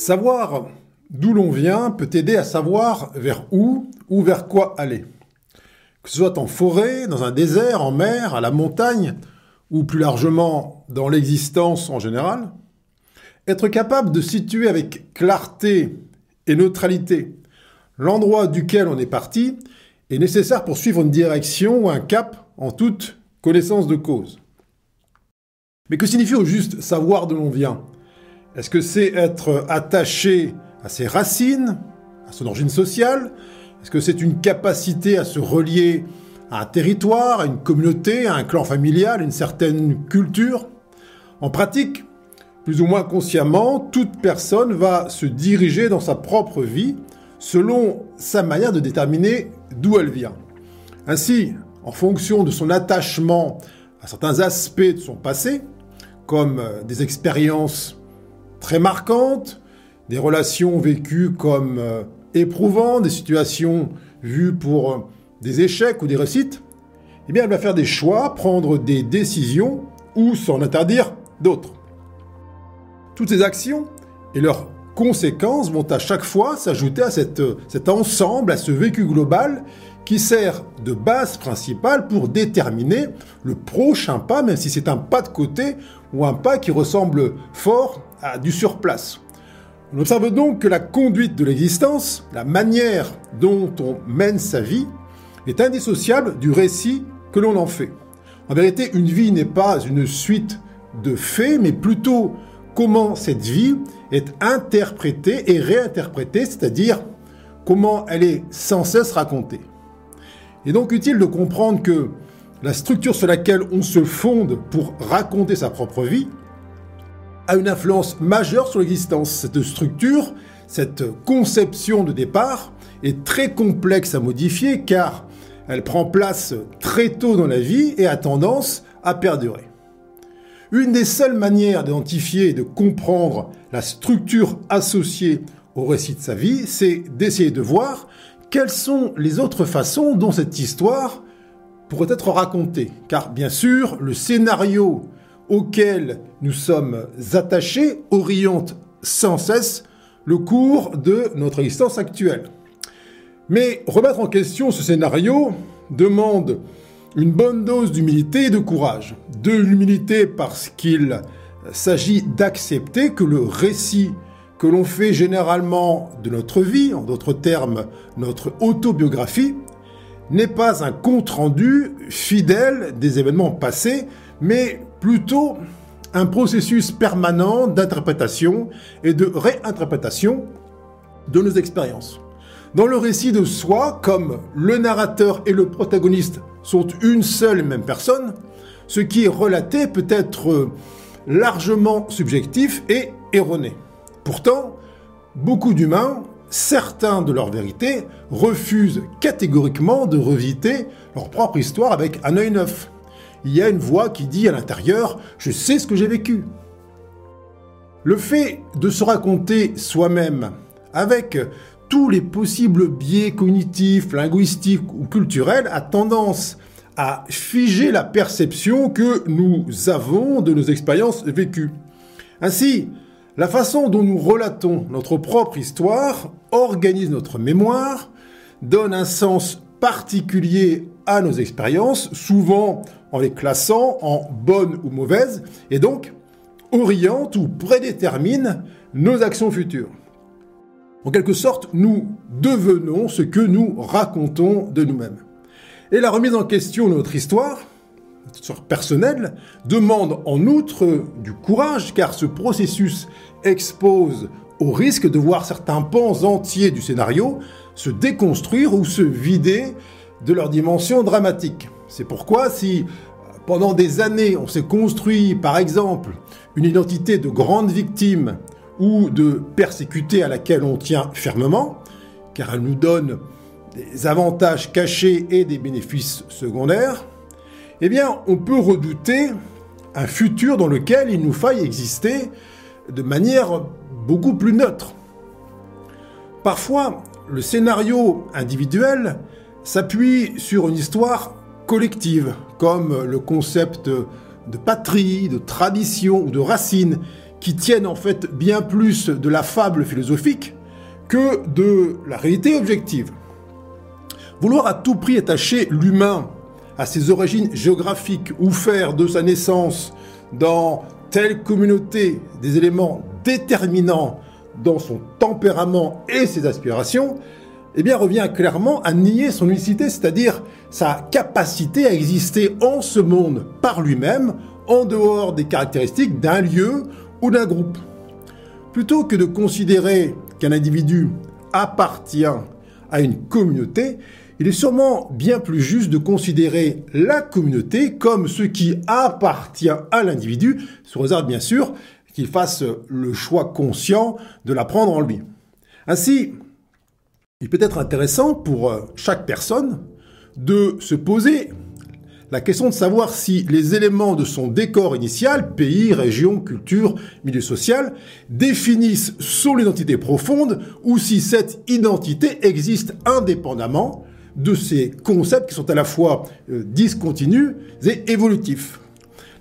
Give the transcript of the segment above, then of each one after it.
Savoir d'où l'on vient peut aider à savoir vers où ou vers quoi aller. Que ce soit en forêt, dans un désert, en mer, à la montagne, ou plus largement dans l'existence en général, être capable de situer avec clarté et neutralité l'endroit duquel on est parti est nécessaire pour suivre une direction ou un cap en toute connaissance de cause. Mais que signifie au juste savoir d'où l'on vient? Est-ce que c'est être attaché à ses racines, à son origine sociale? Est-ce que c'est une capacité à se relier à un territoire, à une communauté, à un clan familial, une certaine culture? En pratique, plus ou moins consciemment, toute personne va se diriger dans sa propre vie selon sa manière de déterminer d'où elle vient. Ainsi, en fonction de son attachement à certains aspects de son passé, comme des expériences très marquantes, des relations vécues comme euh, éprouvantes, des situations vues pour euh, des échecs ou des réussites, eh bien elle va faire des choix, prendre des décisions ou s'en interdire d'autres. Toutes ces actions et leurs conséquences vont à chaque fois s'ajouter à cette, cet ensemble, à ce vécu global qui sert de base principale pour déterminer le prochain pas, même si c'est un pas de côté ou un pas qui ressemble fort du surplace. On observe donc que la conduite de l'existence, la manière dont on mène sa vie, est indissociable du récit que l'on en fait. En vérité, une vie n'est pas une suite de faits, mais plutôt comment cette vie est interprétée et réinterprétée, c'est-à-dire comment elle est sans cesse racontée. Il est donc utile de comprendre que la structure sur laquelle on se fonde pour raconter sa propre vie a une influence majeure sur l'existence. Cette structure, cette conception de départ est très complexe à modifier car elle prend place très tôt dans la vie et a tendance à perdurer. Une des seules manières d'identifier et de comprendre la structure associée au récit de sa vie, c'est d'essayer de voir quelles sont les autres façons dont cette histoire pourrait être racontée. Car bien sûr, le scénario auquel nous sommes attachés oriente sans cesse le cours de notre existence actuelle. Mais remettre en question ce scénario demande une bonne dose d'humilité et de courage. De l'humilité parce qu'il s'agit d'accepter que le récit que l'on fait généralement de notre vie, en d'autres termes notre autobiographie, n'est pas un compte-rendu fidèle des événements passés, mais plutôt un processus permanent d'interprétation et de réinterprétation de nos expériences. Dans le récit de soi, comme le narrateur et le protagoniste sont une seule et même personne, ce qui est relaté peut être largement subjectif et erroné. Pourtant, beaucoup d'humains, certains de leur vérité, refusent catégoriquement de revisiter leur propre histoire avec un œil neuf il y a une voix qui dit à l'intérieur ⁇ Je sais ce que j'ai vécu ⁇ Le fait de se raconter soi-même avec tous les possibles biais cognitifs, linguistiques ou culturels a tendance à figer la perception que nous avons de nos expériences vécues. Ainsi, la façon dont nous relatons notre propre histoire organise notre mémoire, donne un sens particulier à nos expériences, souvent en les classant en bonnes ou mauvaises, et donc oriente ou prédétermine nos actions futures. En quelque sorte, nous devenons ce que nous racontons de nous-mêmes. Et la remise en question de notre histoire, notre histoire personnelle, demande en outre du courage, car ce processus expose au risque de voir certains pans entiers du scénario se déconstruire ou se vider de leur dimension dramatique. C'est pourquoi si pendant des années on s'est construit par exemple une identité de grande victime ou de persécuté à laquelle on tient fermement, car elle nous donne des avantages cachés et des bénéfices secondaires, eh bien on peut redouter un futur dans lequel il nous faille exister de manière beaucoup plus neutre. Parfois, le scénario individuel s'appuie sur une histoire collective, comme le concept de patrie, de tradition ou de racine, qui tiennent en fait bien plus de la fable philosophique que de la réalité objective. Vouloir à tout prix attacher l'humain à ses origines géographiques ou faire de sa naissance dans telle communauté des éléments déterminants dans son tempérament et ses aspirations, eh bien revient clairement à nier son unicité, c'est-à-dire sa capacité à exister en ce monde par lui-même, en dehors des caractéristiques d'un lieu ou d'un groupe. Plutôt que de considérer qu'un individu appartient à une communauté, il est sûrement bien plus juste de considérer la communauté comme ce qui appartient à l'individu, sous réserve bien sûr qu'il fasse le choix conscient de la prendre en lui. Ainsi, il peut être intéressant pour chaque personne de se poser la question de savoir si les éléments de son décor initial, pays, région, culture, milieu social, définissent son identité profonde ou si cette identité existe indépendamment de ces concepts qui sont à la fois euh, discontinus et évolutifs.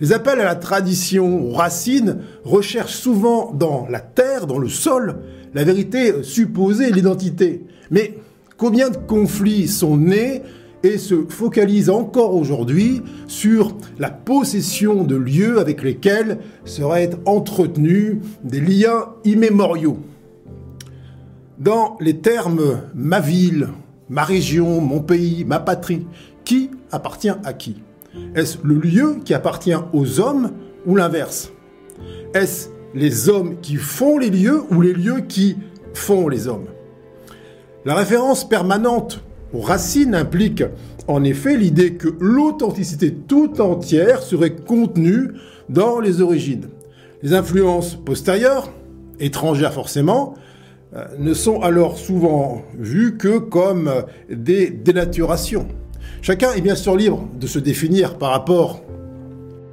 Les appels à la tradition, aux racines, recherchent souvent dans la terre, dans le sol, la vérité supposée, l'identité. Mais combien de conflits sont nés et se focalise encore aujourd'hui sur la possession de lieux avec lesquels seraient entretenus des liens immémoriaux? Dans les termes ma ville, ma région, mon pays, ma patrie, qui appartient à qui? Est-ce le lieu qui appartient aux hommes ou l'inverse? Est-ce les hommes qui font les lieux ou les lieux qui font les hommes? La référence permanente aux racines implique en effet l'idée que l'authenticité tout entière serait contenue dans les origines. Les influences postérieures, étrangères forcément, euh, ne sont alors souvent vues que comme des dénaturations. Chacun est bien sûr libre de se définir par rapport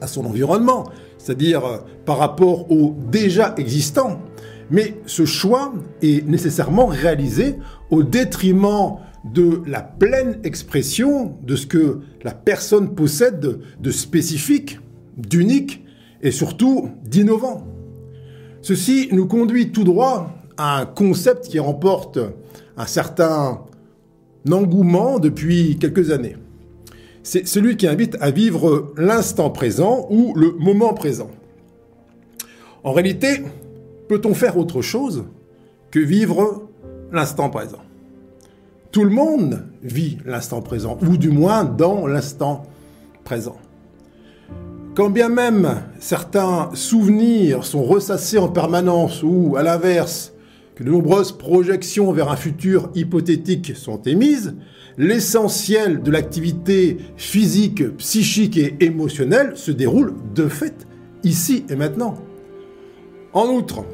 à son environnement, c'est-à-dire euh, par rapport au déjà existant, mais ce choix est nécessairement réalisé au détriment de la pleine expression de ce que la personne possède de, spécifique, d'unique et surtout d'innovant. Ceci nous conduit tout droit à un concept qui remporte un certain engouement depuis quelques années. C'est celui qui invite à vivre l'instant présent ou le moment présent. En réalité, peut-on faire autre chose que vivre l'instant présent? Tout le monde vit l'instant présent, ou du moins dans l'instant présent. Quand bien même certains souvenirs sont ressassés en permanence, ou à l'inverse, que de nombreuses projections vers un futur hypothétique sont émises, l'essentiel de l'activité physique, psychique et émotionnelle se déroule de fait ici et maintenant. En outre,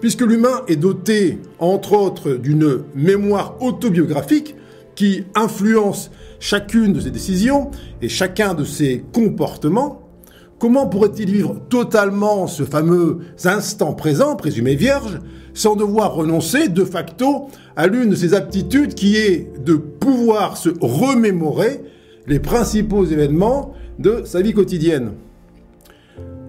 puisque l'humain est doté, entre autres, d'une mémoire autobiographique qui influence chacune de ses décisions et chacun de ses comportements, comment pourrait-il vivre totalement ce fameux instant présent, présumé vierge, sans devoir renoncer de facto à l'une de ses aptitudes qui est de pouvoir se remémorer les principaux événements de sa vie quotidienne?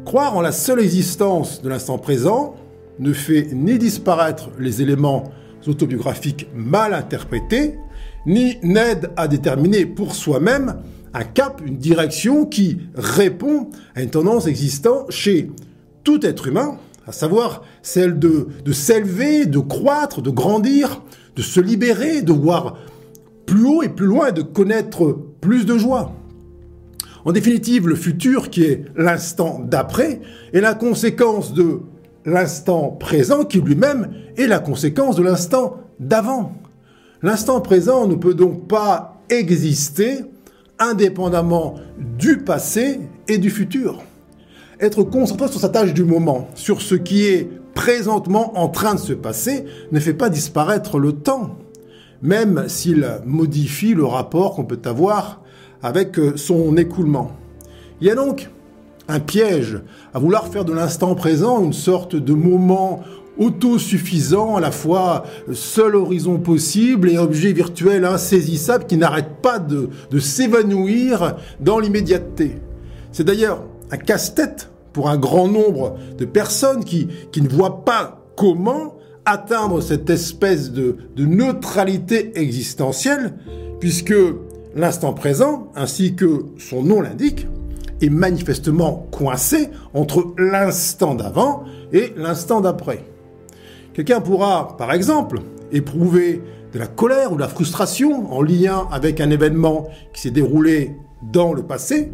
Croire en la seule existence de l'instant présent, ne fait ni disparaître les éléments autobiographiques mal interprétés, ni n'aide à déterminer pour soi-même un cap, une direction qui répond à une tendance existant chez tout être humain, à savoir celle de, de s'élever, de croître, de grandir, de se libérer, de voir plus haut et plus loin et de connaître plus de joie. En définitive, le futur, qui est l'instant d'après, est la conséquence de l'instant présent qui lui-même est la conséquence de l'instant d'avant. L'instant présent ne peut donc pas exister indépendamment du passé et du futur. Être concentré sur sa tâche du moment, sur ce qui est présentement en train de se passer, ne fait pas disparaître le temps, même s'il modifie le rapport qu'on peut avoir avec son écoulement. Il y a donc un piège à vouloir faire de l'instant présent une sorte de moment autosuffisant, à la fois seul horizon possible et objet virtuel insaisissable qui n'arrête pas de, s'évanouir dans l'immédiateté. C'est d'ailleurs un casse-tête pour un grand nombre de personnes qui, ne voient pas comment atteindre cette espèce de neutralité existentielle, puisque l'instant présent, ainsi que son nom l'indique, est manifestement coincé entre l'instant d'avant et l'instant d'après. Quelqu'un pourra, par exemple, éprouver de la colère ou de la frustration en lien avec un événement qui s'est déroulé dans le passé,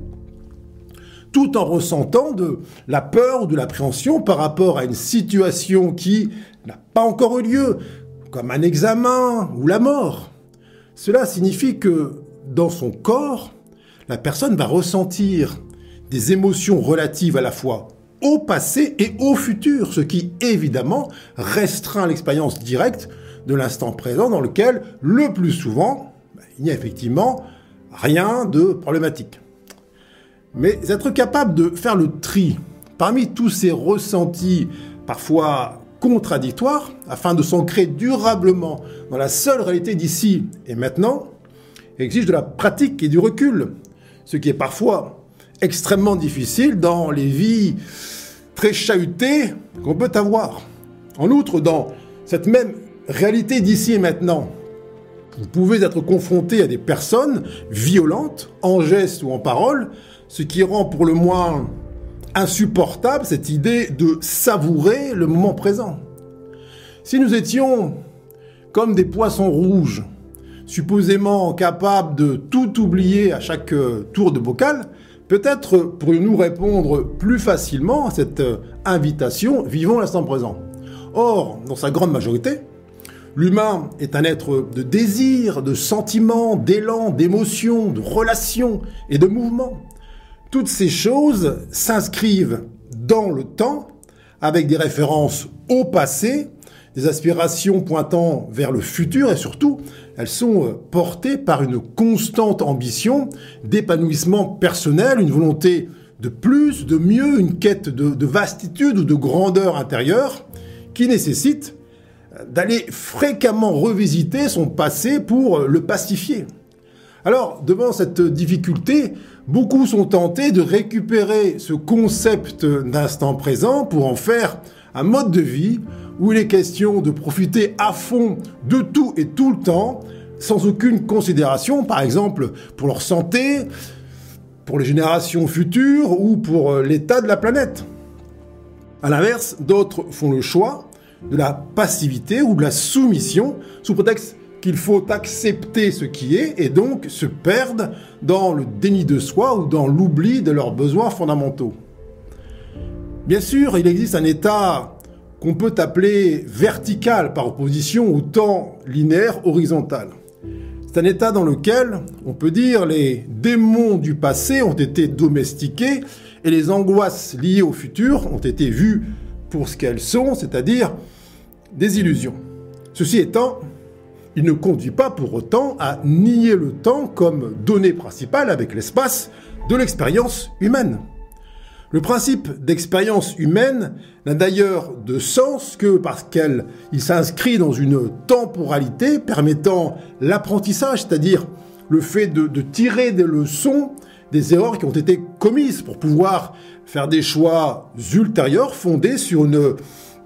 tout en ressentant de la peur ou de l'appréhension par rapport à une situation qui n'a pas encore eu lieu, comme un examen ou la mort. Cela signifie que dans son corps, la personne va ressentir des émotions relatives à la fois au passé et au futur, ce qui évidemment restreint l'expérience directe de l'instant présent dans lequel, le plus souvent, ben, il n'y a effectivement rien de problématique. Mais être capable de faire le tri parmi tous ces ressentis parfois contradictoires, afin de s'ancrer durablement dans la seule réalité d'ici et maintenant, exige de la pratique et du recul, ce qui est parfois extrêmement difficile dans les vies très chahutées qu'on peut avoir. En outre, dans cette même réalité d'ici et maintenant, vous pouvez être confronté à des personnes violentes, en gestes ou en paroles, ce qui rend pour le moins insupportable cette idée de savourer le moment présent. Si nous étions comme des poissons rouges, supposément capables de tout oublier à chaque euh, tour de bocal, peut-être pourrions-nous répondre plus facilement à cette euh, invitation vivons l'instant présent. Or, dans sa grande majorité, l'humain est un être de désir, de sentiments, d'élan, d'émotions, de relations et de mouvements. Toutes ces choses s'inscrivent dans le temps avec des références au passé, des aspirations pointant vers le futur et surtout, elles sont euh, portées par une constante ambition d'épanouissement personnel, une volonté de plus, de mieux, une quête de, de vastitude ou de grandeur intérieure qui nécessite euh, d'aller fréquemment revisiter son passé pour euh, le pacifier. Alors, devant cette difficulté, beaucoup sont tentés de récupérer ce concept d'instant présent pour en faire un mode de vie où il est question de profiter à fond de tout et tout le temps, sans aucune considération, par exemple pour leur santé, pour les générations futures ou pour euh, l'état de la planète. A l'inverse, d'autres font le choix de la passivité ou de la soumission sous prétexte qu'il faut accepter ce qui est et donc se perdre dans le déni de soi ou dans l'oubli de leurs besoins fondamentaux. Bien sûr, il existe un état qu'on peut appeler vertical par opposition au temps linéaire horizontal. C'est un état dans lequel, on peut dire, les démons du passé ont été domestiqués et les angoisses liées au futur ont été vues pour ce qu'elles sont, c'est-à-dire des illusions. Ceci étant, il ne conduit pas pour autant à nier le temps comme donnée principale avec l'espace de l'expérience humaine. Le principe d'expérience humaine n'a d'ailleurs de sens que parce qu'il s'inscrit dans une temporalité permettant l'apprentissage, c'est-à-dire le fait de, de, tirer des leçons des erreurs qui ont été commises pour pouvoir faire des choix ultérieurs fondés sur une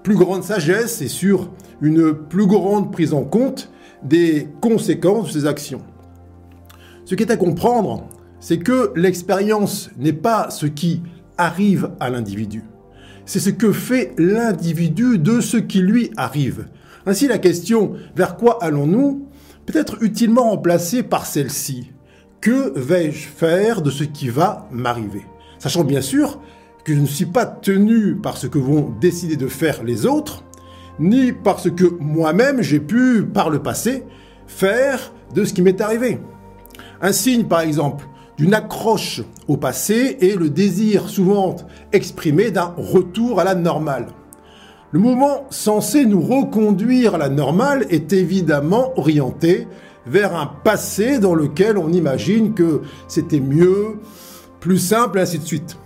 plus grande sagesse et sur une plus grande prise en compte des conséquences de ces actions. Ce qui est à comprendre, c'est que l'expérience n'est pas ce qui arrive à l'individu. C'est ce que fait l'individu de ce qui lui arrive. Ainsi, la question vers quoi allons-nous peut être utilement remplacée par celle-ci. Que vais-je faire de ce qui va m'arriver? Sachant bien sûr que je ne suis pas tenu par ce que vont décider de faire les autres, ni parce que moi-même j'ai pu, par le passé, faire de ce qui m'est arrivé. Un signe, par exemple, d'une accroche au passé est le désir souvent exprimé d'un retour à la normale. Le mouvement censé nous reconduire à la normale est évidemment orienté vers un passé dans lequel on imagine que c'était mieux, plus simple, et ainsi de suite.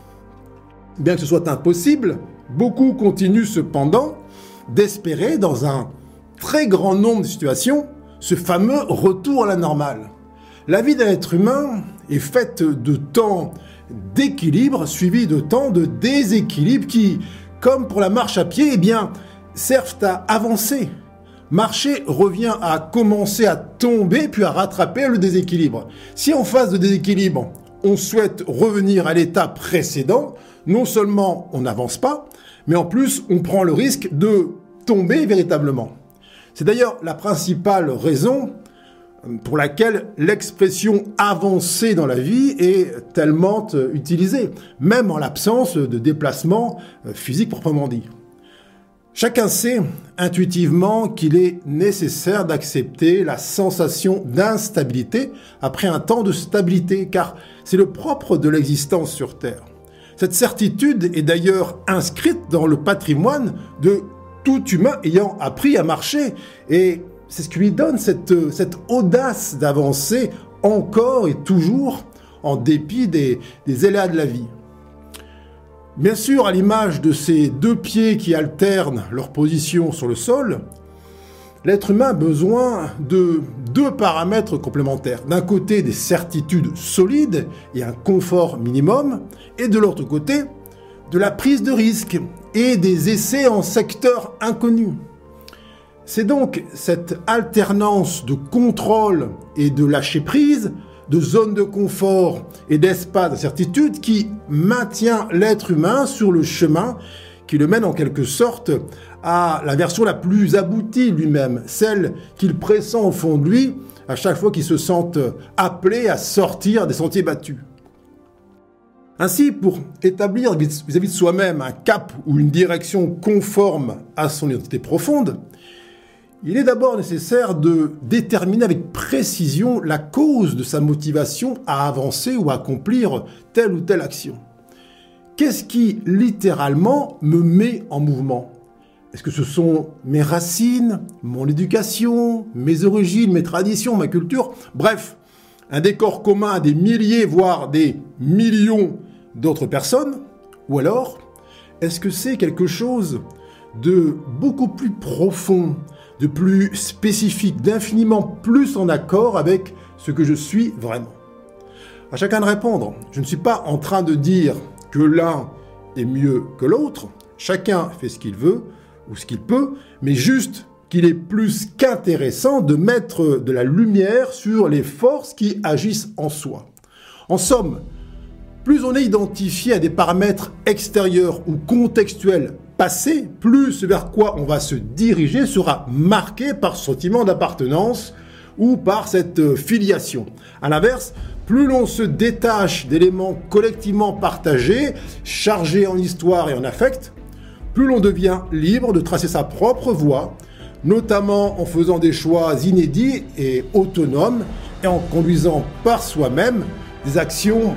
Bien que ce soit impossible, beaucoup continuent cependant d'espérer dans un très grand nombre de situations ce fameux retour à la normale. La vie d'un être humain est faite de temps d'équilibre suivi de temps de déséquilibre qui, comme pour la marche à pied, eh bien, servent à avancer. Marcher revient à commencer à tomber puis à rattraper le déséquilibre. Si en phase de déséquilibre, on souhaite revenir à l'état précédent, non seulement on n'avance pas, mais en plus on prend le risque de tomber véritablement. C'est d'ailleurs la principale raison pour laquelle l'expression avancer dans la vie est tellement utilisée, même en l'absence de déplacement euh, physique proprement dit. Chacun sait intuitivement qu'il est nécessaire d'accepter la sensation d'instabilité après un temps de stabilité, car c'est le propre de l'existence sur Terre. Cette certitude est d'ailleurs inscrite dans le patrimoine de tout humain ayant appris à marcher, et c'est ce qui lui donne cette, cette audace d'avancer encore et toujours en dépit des, des éléas de la vie. Bien sûr, à l'image de ces deux pieds qui alternent leur position sur le sol, l'être humain a besoin de deux paramètres complémentaires. D'un côté, des certitudes solides et un confort minimum, et de l'autre côté, de la prise de risque et des essais en secteur inconnu. C'est donc cette alternance de contrôle et de lâcher prise, de zone de confort et d'espace de certitude qui maintient l'être humain sur le chemin qui le mène en quelque sorte à la version la plus aboutie lui-même, celle qu'il pressent au fond de lui à chaque fois qu'il se sent appelé à sortir des sentiers battus. Ainsi, pour établir vis-à-vis de soi-même un cap ou une direction conforme à son identité profonde, il est d'abord nécessaire de déterminer avec précision la cause de sa motivation à avancer ou à accomplir telle ou telle action. Qu'est-ce qui littéralement me met en mouvement? Est-ce que ce sont mes racines, mon éducation, mes origines, mes traditions, ma culture? Bref, un décor commun à des milliers, voire des millions d'autres personnes? Ou alors, est-ce que c'est quelque chose de beaucoup plus profond, de plus spécifique, d'infiniment plus en accord avec ce que je suis vraiment. À chacun de répondre. Je ne suis pas en train de dire que l'un est mieux que l'autre. Chacun fait ce qu'il veut ou ce qu'il peut, mais juste qu'il est plus qu'intéressant de mettre de la lumière sur les forces qui agissent en soi. En somme, plus on est identifié à des paramètres extérieurs ou contextuels passé, plus vers quoi on va se diriger sera marqué par ce sentiment d'appartenance ou par cette euh, filiation. À l'inverse, plus l'on se détache d'éléments collectivement partagés, chargés en histoire et en affect, plus l'on devient libre de tracer sa propre voie, notamment en faisant des choix inédits et autonomes et en conduisant par soi-même des actions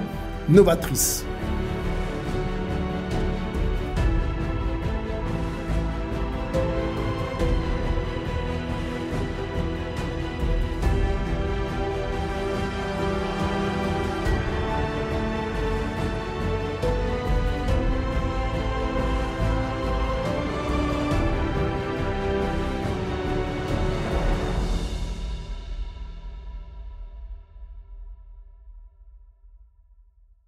novatrices.